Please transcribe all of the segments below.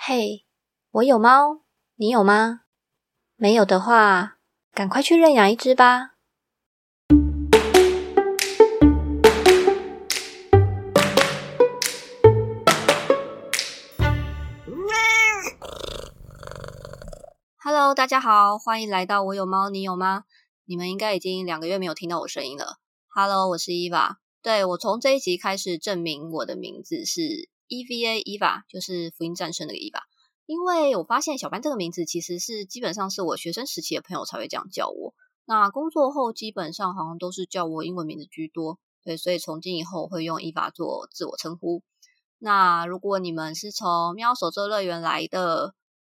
嘿，我有猫，你有吗？没有的话，赶快去认养一只吧。Hello，大家好，欢迎来到我有猫，你有吗？你们应该已经两个月没有听到我声音了。Hello，我是伊娃。对我从这一集开始证明我的名字是 EVA Eva，就是福音战胜那个 Eva。因为我发现小班这个名字其实是基本上是我学生时期的朋友才会这样叫我。那工作后基本上好像都是叫我英文名字居多。对，所以从今以后会用 Eva 做自我称呼。那如果你们是从喵手作乐园来的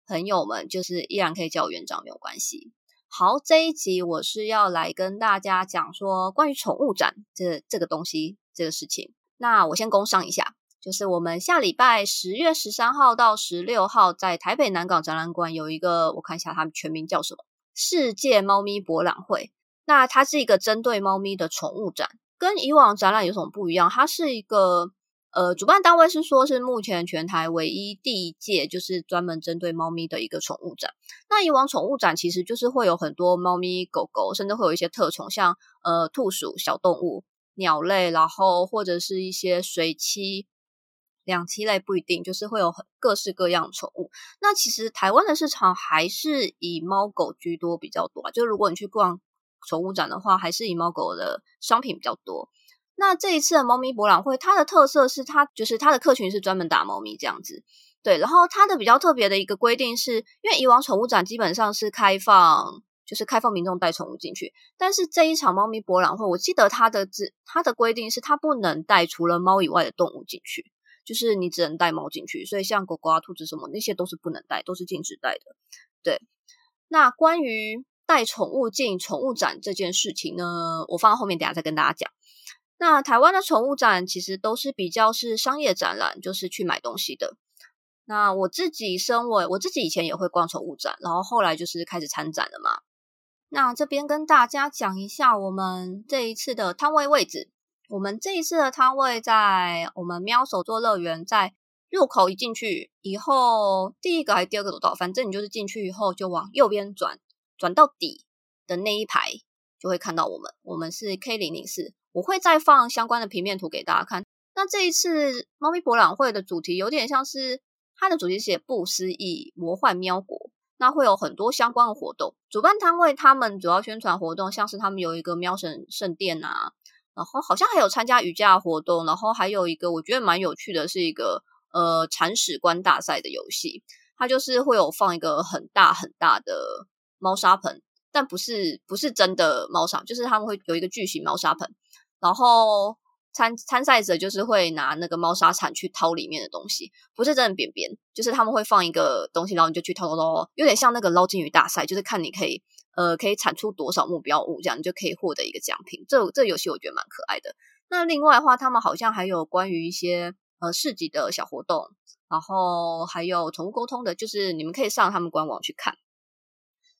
朋友们，就是依然可以叫我园长，没有关系。好，这一集我是要来跟大家讲说关于宠物展这这个东西这个事情。那我先工商一下，就是我们下礼拜十月十三号到十六号在台北南港展览馆有一个，我看一下它全名叫什么？世界猫咪博览会。那它是一个针对猫咪的宠物展，跟以往展览有什么不一样？它是一个。呃，主办单位是说，是目前全台唯一第一届，就是专门针对猫咪的一个宠物展。那以往宠物展其实就是会有很多猫咪、狗狗，甚至会有一些特宠，像呃兔鼠、小动物、鸟类，然后或者是一些水栖、两栖类，不一定，就是会有很各式各样宠物。那其实台湾的市场还是以猫狗居多比较多啊。就如果你去逛宠物展的话，还是以猫狗的商品比较多。那这一次的猫咪博览会，它的特色是它就是它的客群是专门打猫咪这样子，对。然后它的比较特别的一个规定是，因为以往宠物展基本上是开放，就是开放民众带宠物进去，但是这一场猫咪博览会，我记得它的只它的规定是它不能带除了猫以外的动物进去，就是你只能带猫进去，所以像狗狗啊、兔子什么那些都是不能带，都是禁止带的。对。那关于带宠物进宠物展这件事情呢，我放到后面等下再跟大家讲。那台湾的宠物展其实都是比较是商业展览，就是去买东西的。那我自己身为我自己以前也会逛宠物展，然后后来就是开始参展了嘛。那这边跟大家讲一下我们这一次的摊位位置。我们这一次的摊位在我们喵手作乐园，在入口一进去以后，第一个还是第二个走道，反正你就是进去以后就往右边转，转到底的那一排就会看到我们。我们是 K 零零四。我会再放相关的平面图给大家看。那这一次猫咪博览会的主题有点像是它的主题写不思议魔幻喵国，那会有很多相关的活动。主办摊位他们主要宣传活动，像是他们有一个喵神圣殿啊，然后好像还有参加瑜伽活动，然后还有一个我觉得蛮有趣的，是一个呃铲屎官大赛的游戏。它就是会有放一个很大很大的猫砂盆，但不是不是真的猫砂，就是他们会有一个巨型猫砂盆。然后参参赛者就是会拿那个猫砂铲去掏里面的东西，不是真的扁扁，就是他们会放一个东西，然后你就去掏掏掏，有点像那个捞金鱼大赛，就是看你可以呃可以产出多少目标物，这样你就可以获得一个奖品。这这游戏我觉得蛮可爱的。那另外的话，他们好像还有关于一些呃市集的小活动，然后还有宠物沟通的，就是你们可以上他们官网去看。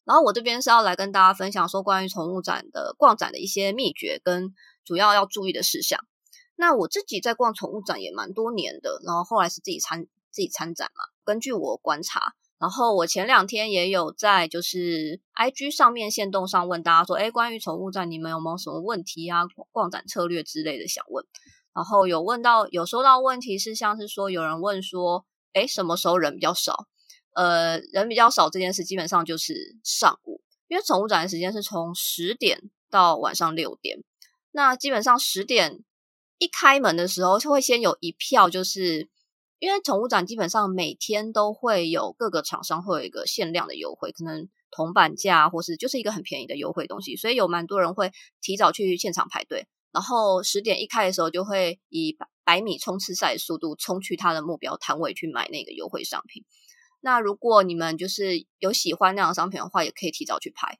然后我这边是要来跟大家分享说关于宠物展的逛展的一些秘诀跟。主要要注意的事项。那我自己在逛宠物展也蛮多年的，然后后来是自己参自己参展嘛。根据我观察，然后我前两天也有在就是 I G 上面线动上问大家说，哎，关于宠物展你们有没有什么问题啊？逛展策略之类的想问。然后有问到有收到问题是像是说有人问说，哎，什么时候人比较少？呃，人比较少这件事基本上就是上午，因为宠物展的时间是从十点到晚上六点。那基本上十点一开门的时候，就会先有一票，就是因为宠物展基本上每天都会有各个厂商会有一个限量的优惠，可能铜板价或是就是一个很便宜的优惠东西，所以有蛮多人会提早去现场排队，然后十点一开的时候就会以百米冲刺赛的速度冲去他的目标摊位去买那个优惠商品。那如果你们就是有喜欢那样的商品的话，也可以提早去排。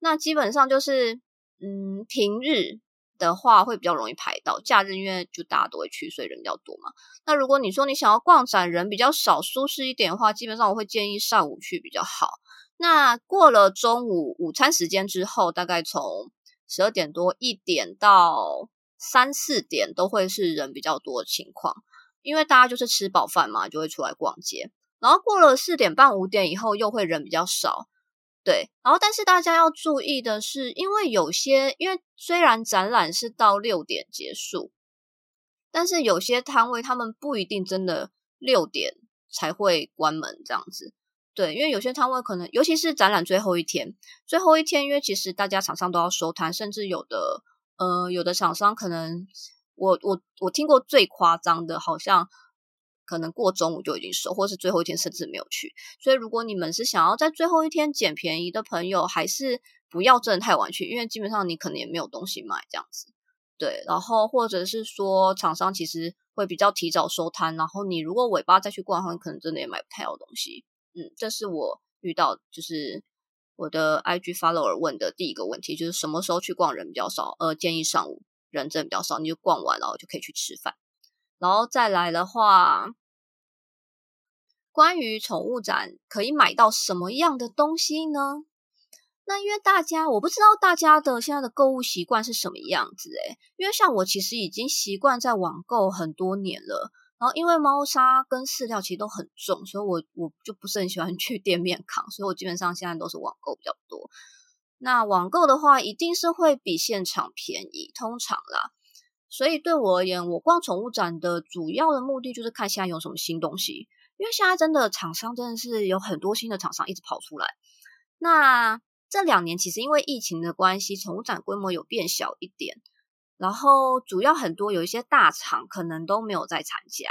那基本上就是嗯平日。的话会比较容易排到，假日因为就大家都会去，所以人比较多嘛。那如果你说你想要逛展人比较少、舒适一点的话，基本上我会建议上午去比较好。那过了中午午餐时间之后，大概从十二点多一点到三四点都会是人比较多的情况，因为大家就是吃饱饭嘛，就会出来逛街。然后过了四点半五点以后又会人比较少。对，然后但是大家要注意的是，因为有些因为虽然展览是到六点结束，但是有些摊位他们不一定真的六点才会关门这样子。对，因为有些摊位可能，尤其是展览最后一天，最后一天，因为其实大家厂商都要收摊，甚至有的呃有的厂商可能，我我我听过最夸张的，好像。可能过中午就已经收，或是最后一天甚至没有去。所以，如果你们是想要在最后一天捡便宜的朋友，还是不要真的太晚去，因为基本上你可能也没有东西买这样子。对，然后或者是说厂商其实会比较提早收摊，然后你如果尾巴再去逛的话，可能真的也买不太到东西。嗯，这是我遇到就是我的 IG follower 问的第一个问题，就是什么时候去逛人比较少？呃，建议上午人真的比较少，你就逛完然后就可以去吃饭。然后再来的话，关于宠物展可以买到什么样的东西呢？那因为大家我不知道大家的现在的购物习惯是什么样子诶因为像我其实已经习惯在网购很多年了。然后因为猫砂跟饲料其实都很重，所以我我就不是很喜欢去店面扛，所以我基本上现在都是网购比较多。那网购的话，一定是会比现场便宜，通常啦。所以对我而言，我逛宠物展的主要的目的就是看现在有什么新东西。因为现在真的厂商真的是有很多新的厂商一直跑出来。那这两年其实因为疫情的关系，宠物展规模有变小一点。然后主要很多有一些大厂可能都没有在参加。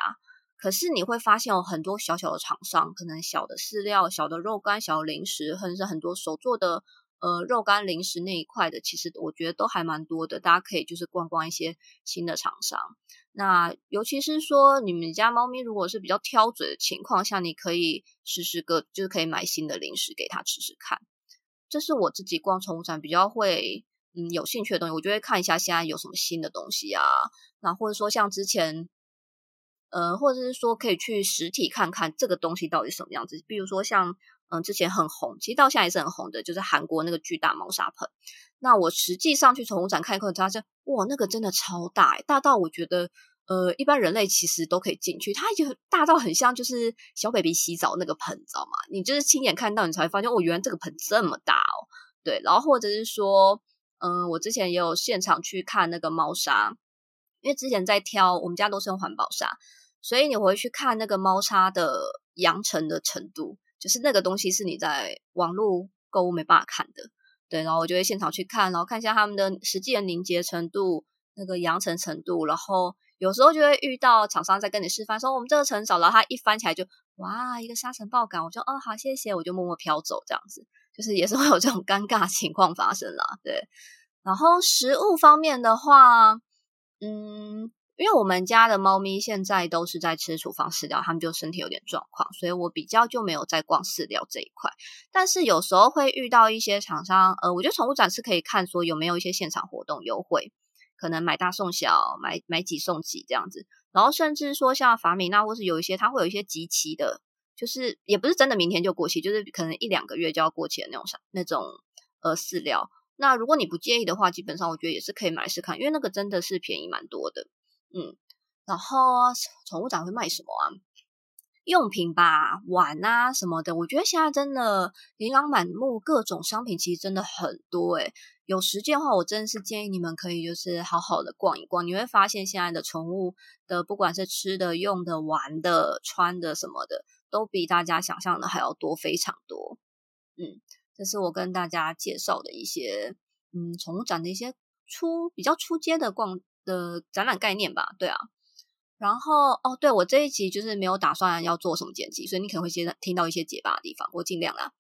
可是你会发现有很多小小的厂商，可能小的饲料、小的肉干、小的零食，或者是很多手做的。呃，肉干零食那一块的，其实我觉得都还蛮多的，大家可以就是逛逛一些新的厂商。那尤其是说你们家猫咪如果是比较挑嘴的情况下，你可以试试个，就是可以买新的零食给它吃吃看。这是我自己逛宠物展比较会嗯有兴趣的东西，我就会看一下现在有什么新的东西啊。那或者说像之前，呃，或者是说可以去实体看看这个东西到底什么样子，比如说像。嗯，之前很红，其实到现在也是很红的，就是韩国那个巨大猫砂盆。那我实际上去宠物展看一看，发现哇，那个真的超大，大到我觉得，呃，一般人类其实都可以进去。它已经大到很像就是小 baby 洗澡那个盆，你知道吗？你就是亲眼看到，你才会发现，哦，原来这个盆这么大哦。对，然后或者是说，嗯，我之前也有现场去看那个猫砂，因为之前在挑，我们家都是用环保砂，所以你回去看那个猫砂的扬尘的程度。就是那个东西是你在网络购物没办法看的，对，然后我就会现场去看，然后看一下他们的实际的凝结程度、那个扬尘程度，然后有时候就会遇到厂商在跟你示范，说我们这个层少，然后他一翻起来就哇一个沙尘暴感，我就哦好谢谢，我就默默飘走这样子，就是也是会有这种尴尬情况发生啦，对。然后食物方面的话，嗯。因为我们家的猫咪现在都是在吃处方饲料，它们就身体有点状况，所以我比较就没有在逛饲料这一块。但是有时候会遇到一些厂商，呃，我觉得宠物展是可以看说有没有一些现场活动优惠，可能买大送小，买买几送几这样子。然后甚至说像法米娜，或是有一些它会有一些集齐的，就是也不是真的明天就过期，就是可能一两个月就要过期的那种那种呃饲料。那如果你不介意的话，基本上我觉得也是可以买试看，因为那个真的是便宜蛮多的。嗯，然后宠物展会卖什么啊？用品吧，碗啊什么的。我觉得现在真的琳琅满目，各种商品其实真的很多诶有时间的话，我真的是建议你们可以就是好好的逛一逛。你会发现现在的宠物的，不管是吃的、用的、玩的、穿的什么的，都比大家想象的还要多，非常多。嗯，这是我跟大家介绍的一些嗯宠物展的一些出比较出街的逛。的展览概念吧，对啊，然后哦，对我这一集就是没有打算要做什么剪辑，所以你可能会先听到一些结巴的地方，我尽量啦。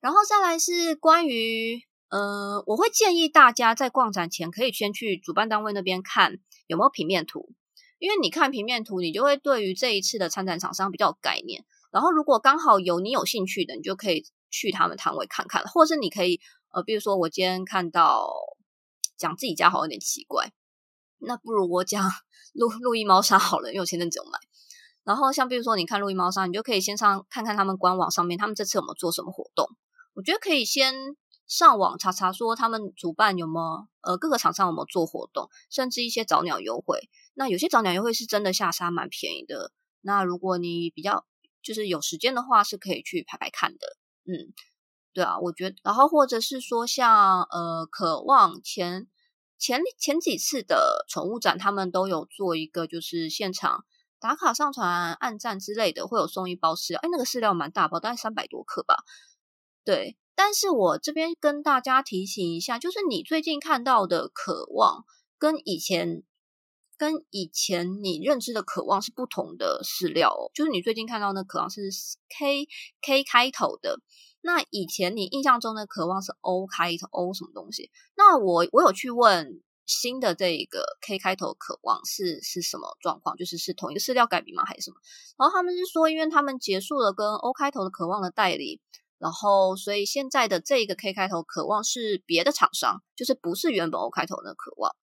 然后再来是关于，呃，我会建议大家在逛展前可以先去主办单位那边看有没有平面图，因为你看平面图，你就会对于这一次的参展厂商比较有概念。然后如果刚好有你有兴趣的，你就可以去他们摊位看看，或者是你可以，呃，比如说我今天看到讲自己家好像有点奇怪。那不如我讲路路易猫砂好了，因为我前阵子有买。然后像比如说，你看路易猫砂，你就可以先上看看他们官网上面，他们这次有没有做什么活动？我觉得可以先上网查查，说他们主办有没有呃各个厂商有没有做活动，甚至一些早鸟优惠。那有些早鸟优惠是真的下沙蛮便宜的。那如果你比较就是有时间的话是可以去排排看的。嗯，对啊，我觉得，然后或者是说像呃，渴望前前前几次的宠物展，他们都有做一个就是现场打卡上传、按赞之类的，会有送一包饲料。哎，那个饲料蛮大包，大概三百多克吧。对，但是我这边跟大家提醒一下，就是你最近看到的渴望跟以前。跟以前你认知的渴望是不同的饲料，就是你最近看到那渴望是 K K 开头的，那以前你印象中的渴望是 O 开头 O 什么东西？那我我有去问新的这一个 K 开头渴望是是什么状况？就是是同一个饲料改名吗？还是什么？然后他们是说，因为他们结束了跟 O 开头的渴望的代理，然后所以现在的这个 K 开头渴望是别的厂商，就是不是原本 O 开头的渴望。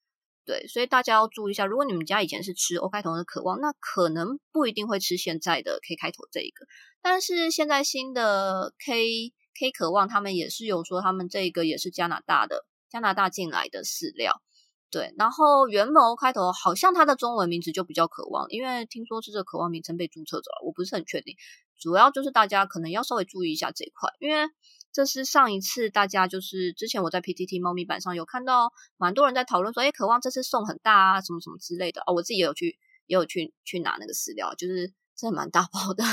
对，所以大家要注意一下，如果你们家以前是吃 O 开头的渴望，那可能不一定会吃现在的 K 开头这一个。但是现在新的 K K 渴望，他们也是有说，他们这个也是加拿大的，加拿大进来的饲料。对，然后原本 O 开头好像它的中文名字就比较渴望，因为听说是这渴望名称被注册走了，我不是很确定。主要就是大家可能要稍微注意一下这一块，因为。这是上一次大家就是之前我在 PTT 猫咪版上有看到蛮多人在讨论说，哎，渴望这次送很大啊，什么什么之类的哦。我自己也有去也有去去拿那个饲料，就是真的蛮大包的，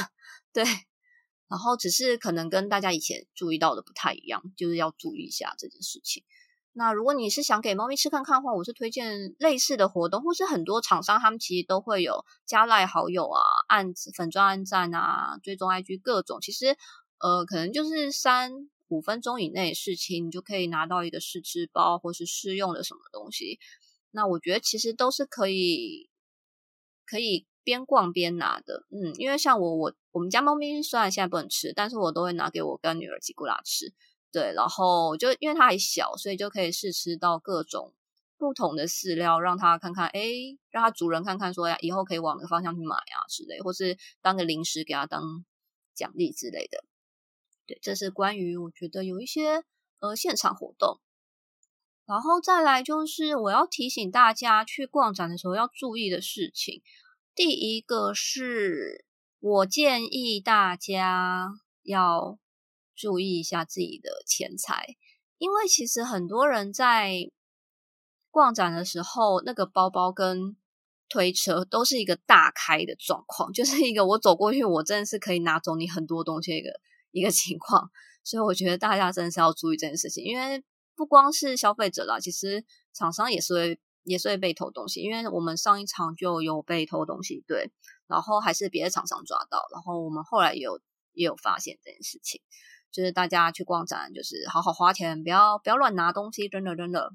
对。然后只是可能跟大家以前注意到的不太一样，就是要注意一下这件事情。那如果你是想给猫咪吃看看的话，我是推荐类似的活动，或是很多厂商他们其实都会有加赖好友啊、按粉钻按赞啊、追踪 IG 各种，其实。呃，可能就是三五分钟以内事情，你就可以拿到一个试吃包或是试用的什么东西。那我觉得其实都是可以，可以边逛边拿的。嗯，因为像我我我们家猫咪虽然现在不能吃，但是我都会拿给我跟女儿吉古拉吃。对，然后就因为它还小，所以就可以试吃到各种不同的饲料，让它看看，哎，让它主人看看，说呀，以后可以往哪个方向去买啊之类，或是当个零食给它当奖励之类的。对，这是关于我觉得有一些呃现场活动，然后再来就是我要提醒大家去逛展的时候要注意的事情。第一个是我建议大家要注意一下自己的钱财，因为其实很多人在逛展的时候，那个包包跟推车都是一个大开的状况，就是一个我走过去，我真的是可以拿走你很多东西一个。一个情况，所以我觉得大家真的是要注意这件事情，因为不光是消费者啦，其实厂商也是会也是会被偷东西，因为我们上一场就有被偷东西，对，然后还是别的厂商抓到，然后我们后来也有也有发现这件事情，就是大家去逛展，就是好好花钱，不要不要乱拿东西，真的真的，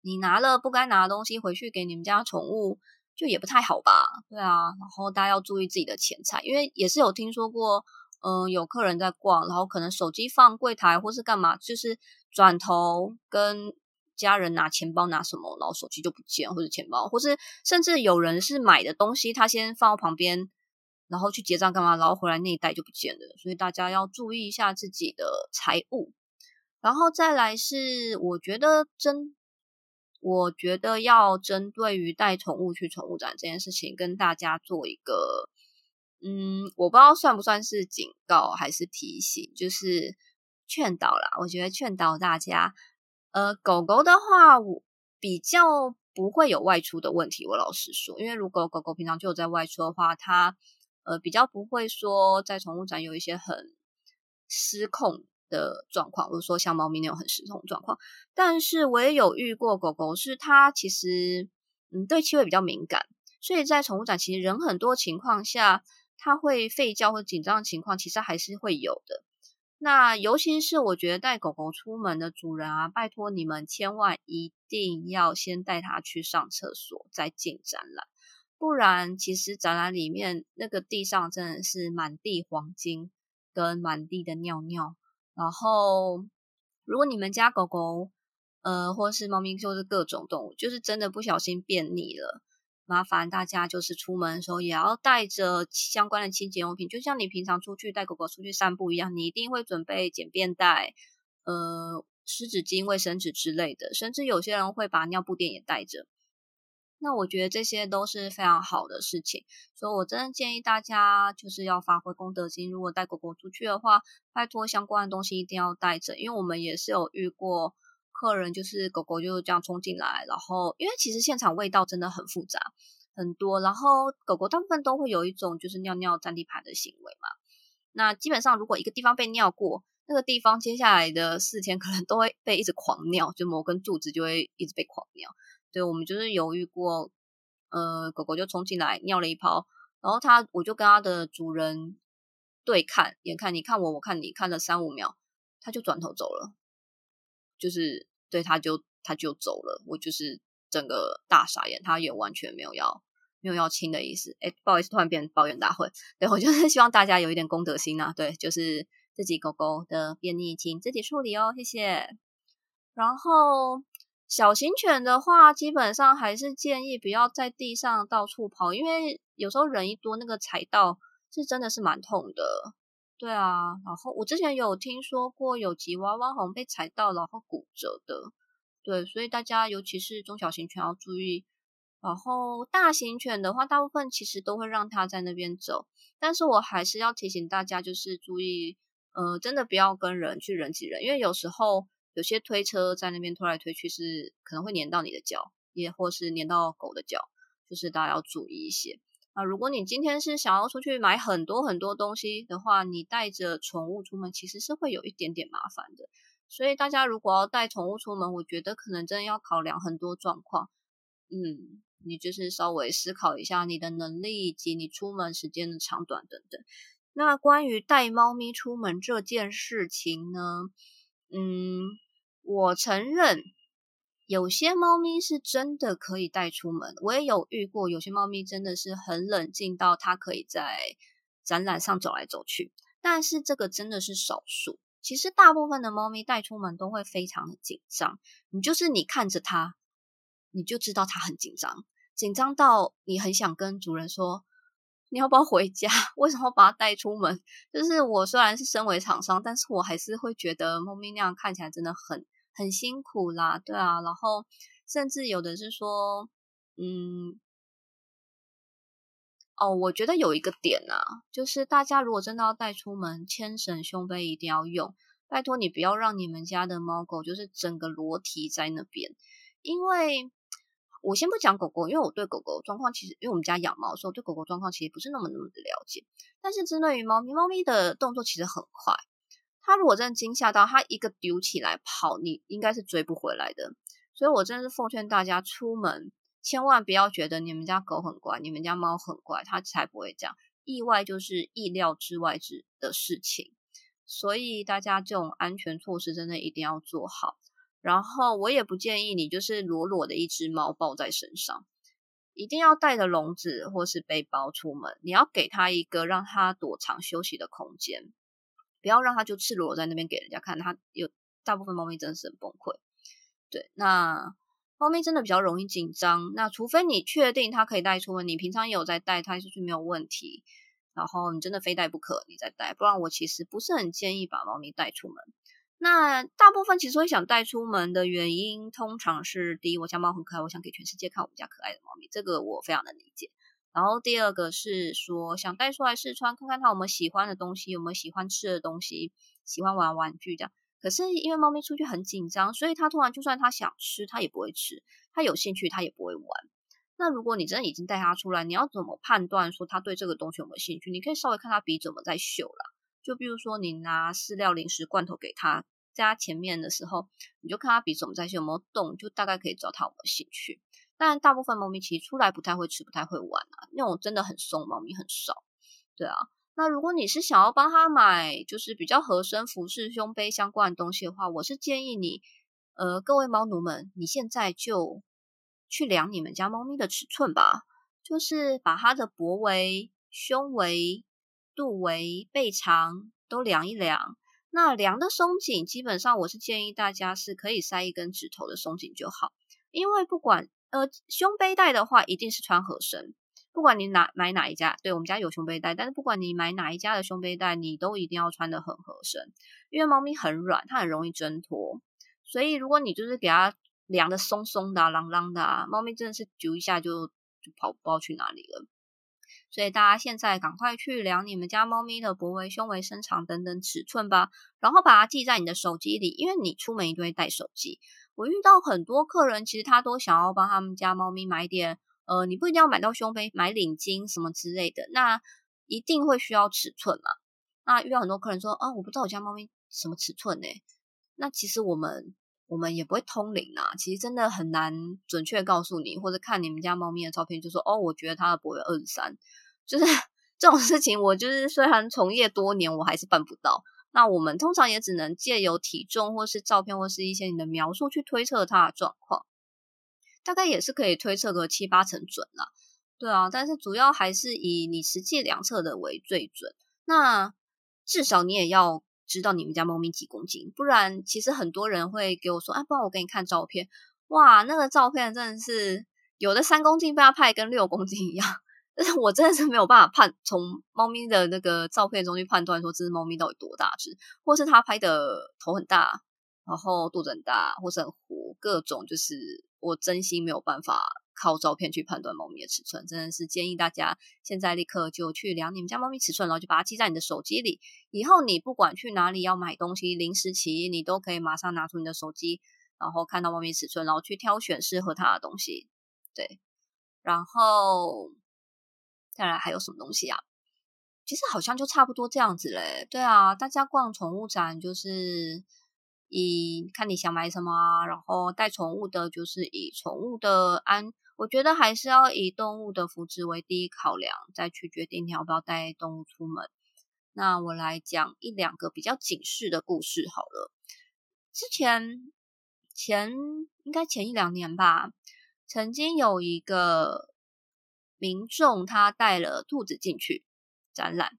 你拿了不该拿的东西回去给你们家宠物，就也不太好吧？对啊，然后大家要注意自己的钱财，因为也是有听说过。嗯，有客人在逛，然后可能手机放柜台或是干嘛，就是转头跟家人拿钱包拿什么，然后手机就不见，或者钱包，或是甚至有人是买的东西，他先放到旁边，然后去结账干嘛，然后回来那一袋就不见了。所以大家要注意一下自己的财物。然后再来是，我觉得针，我觉得要针对于带宠物去宠物展这件事情，跟大家做一个。嗯，我不知道算不算是警告还是提醒，就是劝导啦。我觉得劝导大家，呃，狗狗的话，我比较不会有外出的问题。我老实说，因为如果狗狗平常就有在外出的话，它呃比较不会说在宠物展有一些很失控的状况，或者说像猫咪那种很失控的状况。但是我也有遇过狗狗，是它其实嗯对气味比较敏感，所以在宠物展其实人很多情况下。它会吠叫或紧张的情况，其实还是会有的。那尤其是我觉得带狗狗出门的主人啊，拜托你们千万一定要先带它去上厕所再进展览，不然其实展览里面那个地上真的是满地黄金跟满地的尿尿。然后如果你们家狗狗呃或是猫咪，就是各种动物，就是真的不小心便溺了。麻烦大家就是出门的时候也要带着相关的清洁用品，就像你平常出去带狗狗出去散步一样，你一定会准备简便袋、呃湿纸巾、卫生纸之类的，甚至有些人会把尿布垫也带着。那我觉得这些都是非常好的事情，所以我真的建议大家就是要发挥公德心。如果带狗狗出去的话，拜托相关的东西一定要带着，因为我们也是有遇过客人，就是狗狗就这样冲进来，然后因为其实现场味道真的很复杂很多，然后狗狗大部分都会有一种就是尿尿占地盘的行为嘛。那基本上如果一个地方被尿过，那个地方接下来的四天可能都会被一直狂尿，就某根柱子就会一直被狂尿。对，我们就是犹豫过，呃，狗狗就冲进来尿了一泡，然后它，我就跟它的主人对看，眼看你看我，我看你，看了三五秒，它就转头走了，就是对，它就它就走了，我就是整个大傻眼，它也完全没有要没有要亲的意思，哎，不好意思，突然变抱怨大会，对我就是希望大家有一点公德心呐，对，就是自己狗狗的便秘，请自己处理哦，谢谢，然后。小型犬的话，基本上还是建议不要在地上到处跑，因为有时候人一多，那个踩到是真的是蛮痛的。对啊，然后我之前有听说过有吉娃娃好像被踩到然后骨折的。对，所以大家尤其是中小型犬要注意。然后大型犬的话，大部分其实都会让它在那边走，但是我还是要提醒大家，就是注意，呃，真的不要跟人去人挤人，因为有时候。有些推车在那边推来推去，是可能会粘到你的脚，也或是粘到狗的脚，就是大家要注意一些。那如果你今天是想要出去买很多很多东西的话，你带着宠物出门其实是会有一点点麻烦的。所以大家如果要带宠物出门，我觉得可能真的要考量很多状况。嗯，你就是稍微思考一下你的能力以及你出门时间的长短等等。那关于带猫咪出门这件事情呢？嗯，我承认有些猫咪是真的可以带出门，我也有遇过，有些猫咪真的是很冷静到它可以在展览上走来走去，但是这个真的是少数。其实大部分的猫咪带出门都会非常的紧张，你就是你看着它，你就知道它很紧张，紧张到你很想跟主人说。你要不要回家？为什么把它带出门？就是我虽然是身为厂商，但是我还是会觉得猫咪那样看起来真的很很辛苦啦，对啊。然后甚至有的是说，嗯，哦，我觉得有一个点啊，就是大家如果真的要带出门，牵绳、胸背一定要用。拜托你不要让你们家的猫狗就是整个裸体在那边，因为。我先不讲狗狗，因为我对狗狗状况其实，因为我们家养猫，所以我对狗狗状况其实不是那么那么的了解。但是针对于猫咪，猫咪的动作其实很快，他如果真的惊吓到，它一个丢起来跑，你应该是追不回来的。所以我真的是奉劝大家，出门千万不要觉得你们家狗很乖，你们家猫很乖，它才不会这样。意外就是意料之外之的事情，所以大家这种安全措施真的一定要做好。然后我也不建议你就是裸裸的一只猫抱在身上，一定要带着笼子或是背包出门。你要给它一个让它躲藏休息的空间，不要让它就赤裸裸在那边给人家看。它有大部分猫咪真的是很崩溃。对，那猫咪真的比较容易紧张。那除非你确定它可以带出门，你平常有在带它出去没有问题，然后你真的非带不可，你再带。不然我其实不是很建议把猫咪带出门。那大部分其实会想带出门的原因，通常是第一，我家猫很可爱，我想给全世界看我们家可爱的猫咪，这个我非常的理解。然后第二个是说，想带出来试穿，看看它有没有喜欢的东西，有没有喜欢吃的东西，喜欢玩玩具这样。可是因为猫咪出去很紧张，所以它突然就算它想吃，它也不会吃；它有兴趣，它也不会玩。那如果你真的已经带它出来，你要怎么判断说它对这个东西有没有兴趣？你可以稍微看它鼻怎么在嗅啦。就比如说你拿饲料、零食、罐头给它。在它前面的时候，你就看它鼻子在嗅有没有动，就大概可以知道它有没有兴趣。但大部分猫咪其实出来不太会吃，不太会玩啊。那种真的很松猫咪很少。对啊，那如果你是想要帮它买，就是比较合身服饰、胸背相关的东西的话，我是建议你，呃，各位猫奴们，你现在就去量你们家猫咪的尺寸吧，就是把它的脖围、胸围、肚围、背长都量一量。那量的松紧，基本上我是建议大家是可以塞一根指头的松紧就好，因为不管呃胸背带的话，一定是穿合身，不管你哪买哪一家，对我们家有胸背带，但是不管你买哪一家的胸背带，你都一定要穿的很合身，因为猫咪很软，它很容易挣脱，所以如果你就是给它量的松松的、啷啷的，猫咪真的是揪一下就就跑不知道去哪里了。所以大家现在赶快去量你们家猫咪的脖围、胸围、身长等等尺寸吧，然后把它记在你的手机里，因为你出门一定会带手机。我遇到很多客人，其实他都想要帮他们家猫咪买点，呃，你不一定要买到胸杯，买领巾什么之类的，那一定会需要尺寸嘛。那遇到很多客人说，啊，我不知道我家猫咪什么尺寸呢？那其实我们我们也不会通灵啊，其实真的很难准确告诉你，或者看你们家猫咪的照片就说，哦，我觉得它的脖围二十三，就是 这种事情，我就是虽然从业多年，我还是办不到。那我们通常也只能借由体重，或是照片，或是一些你的描述去推测它的状况，大概也是可以推测个七八成准了。对啊，但是主要还是以你实际量测的为最准。那至少你也要知道你们家猫咪几公斤，不然其实很多人会给我说，啊，不然我给你看照片，哇，那个照片真的是有的三公斤被它拍跟六公斤一样。但是我真的是没有办法判从猫咪的那个照片中去判断说这只猫咪到底多大只，或是它拍的头很大，然后肚子很大，或是很糊，各种就是我真心没有办法靠照片去判断猫咪的尺寸。真的是建议大家现在立刻就去量你们家猫咪尺寸，然后就把它记在你的手机里。以后你不管去哪里要买东西，临时起意，你都可以马上拿出你的手机，然后看到猫咪尺寸，然后去挑选适合它的东西。对，然后。再来还有什么东西啊？其实好像就差不多这样子嘞。对啊，大家逛宠物展就是以看你想买什么啊，然后带宠物的，就是以宠物的安，我觉得还是要以动物的福祉为第一考量，再去决定你要不要带动物出门。那我来讲一两个比较警示的故事好了。之前前应该前一两年吧，曾经有一个。民众他带了兔子进去展览，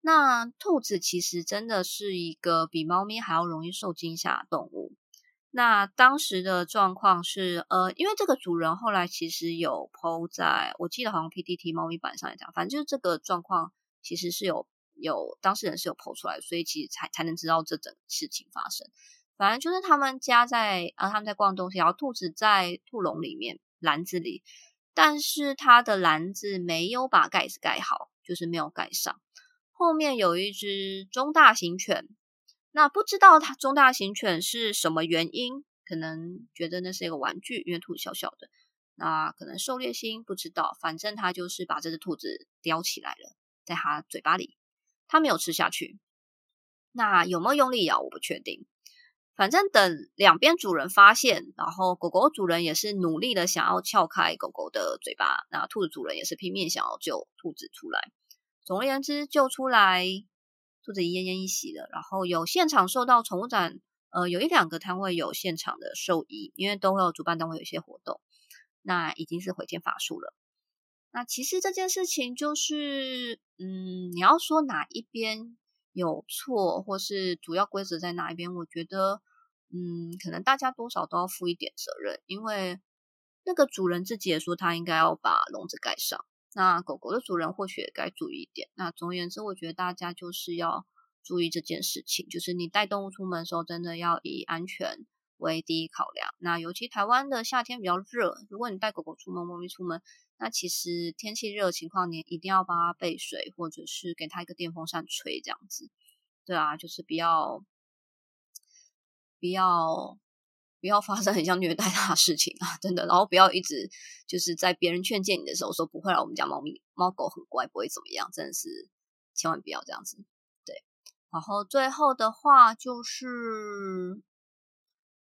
那兔子其实真的是一个比猫咪还要容易受惊吓的动物。那当时的状况是，呃，因为这个主人后来其实有 PO 在，我记得好像 PDT 猫咪版上来讲，反正就是这个状况其实是有有当事人是有 PO 出来，所以其实才才能知道这整事情发生。反正就是他们家在啊，他们在逛东西，然后兔子在兔笼里面篮子里。但是它的篮子没有把盖子盖好，就是没有盖上。后面有一只中大型犬，那不知道它中大型犬是什么原因，可能觉得那是一个玩具，因为兔子小小的，那可能狩猎心不知道，反正它就是把这只兔子叼起来了，在它嘴巴里，它没有吃下去。那有没有用力咬，我不确定。反正等两边主人发现，然后狗狗主人也是努力的想要撬开狗狗的嘴巴，那兔子主人也是拼命想要救兔子出来。总而言之，救出来，兔子奄奄一息了。然后有现场受到宠物展，呃，有一两个摊位有现场的兽医，因为都会有主办单位有一些活动，那已经是回天乏术了。那其实这件事情就是，嗯，你要说哪一边？有错，或是主要规则在哪一边？我觉得，嗯，可能大家多少都要负一点责任，因为那个主人自己也说他应该要把笼子盖上，那狗狗的主人或许也该注意一点。那总而言之，我觉得大家就是要注意这件事情，就是你带动物出门的时候，真的要以安全为第一考量。那尤其台湾的夏天比较热，如果你带狗狗出门、猫咪出门。那其实天气热的情况，你一定要帮它备水，或者是给它一个电风扇吹，这样子。对啊，就是不要不要不要发生很像虐待它的事情啊，真的。然后不要一直就是在别人劝诫你的时候说不会了，我们家猫咪猫狗很乖，不会怎么样，真的是千万不要这样子。对，然后最后的话就是，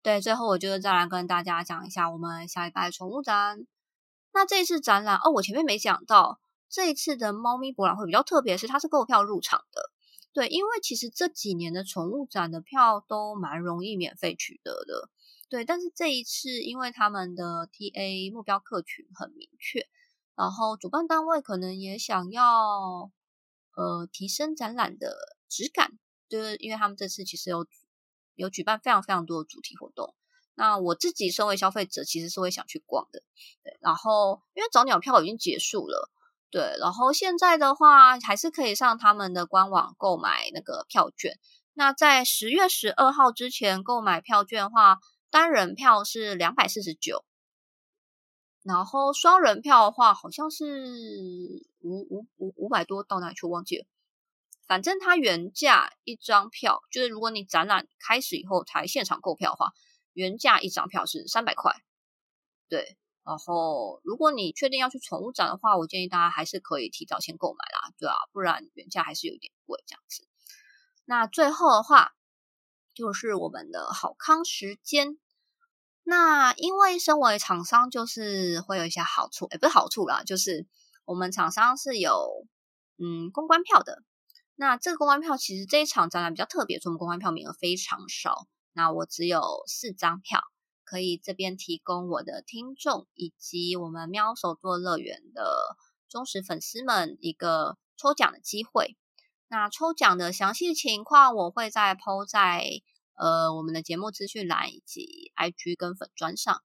对，最后我就再来跟大家讲一下我们下礼拜的宠物展。那这一次展览哦，我前面没讲到，这一次的猫咪博览会比较特别，是它是购票入场的。对，因为其实这几年的宠物展的票都蛮容易免费取得的。对，但是这一次因为他们的 TA 目标客群很明确，然后主办单位可能也想要呃提升展览的质感，就是因为他们这次其实有有举办非常非常多的主题活动。那我自己身为消费者，其实是会想去逛的，对。然后因为早鸟票已经结束了，对。然后现在的话，还是可以上他们的官网购买那个票券。那在十月十二号之前购买票券的话，单人票是两百四十九，然后双人票的话好像是五五五五百多，到哪里去忘记了。反正它原价一张票，就是如果你展览开始以后才现场购票的话，原价一张票是三百块。对，然后如果你确定要去宠物展的话，我建议大家还是可以提早先购买啦，对啊，不然原价还是有点贵这样子。那最后的话就是我们的好康时间。那因为身为厂商，就是会有一些好处，也不是好处啦，就是我们厂商是有嗯公关票的。那这个公关票其实这一场展览比较特别，所以我们公关票名额非常少。那我只有四张票，可以这边提供我的听众以及我们喵手作乐园的忠实粉丝们一个抽奖的机会。那抽奖的详细情况我会再抛在呃我们的节目资讯栏以及 IG 跟粉砖上。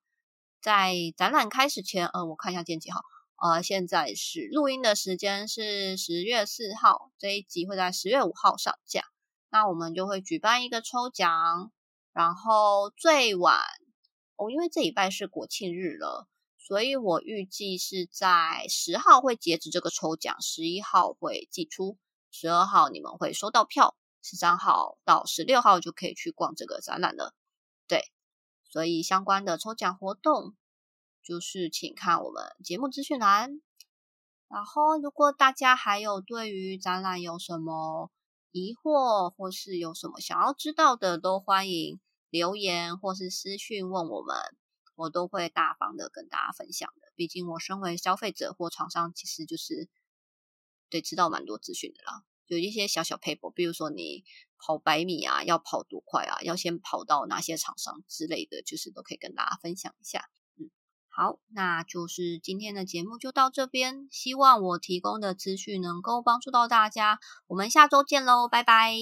在展览开始前，呃，我看一下天气哈。呃，现在是录音的时间是十月四号，这一集会在十月五号上架。那我们就会举办一个抽奖，然后最晚哦，因为这礼拜是国庆日了，所以我预计是在十号会截止这个抽奖，十一号会寄出，十二号你们会收到票，十三号到十六号就可以去逛这个展览了。对，所以相关的抽奖活动。就是请看我们节目资讯栏，然后如果大家还有对于展览有什么疑惑，或是有什么想要知道的，都欢迎留言或是私讯问我们，我都会大方的跟大家分享的。毕竟我身为消费者或厂商，其实就是对知道蛮多资讯的啦，有一些小小 paper，比如说你跑百米啊，要跑多快啊，要先跑到哪些厂商之类的，就是都可以跟大家分享一下。好，那就是今天的节目就到这边。希望我提供的资讯能够帮助到大家。我们下周见喽，拜拜。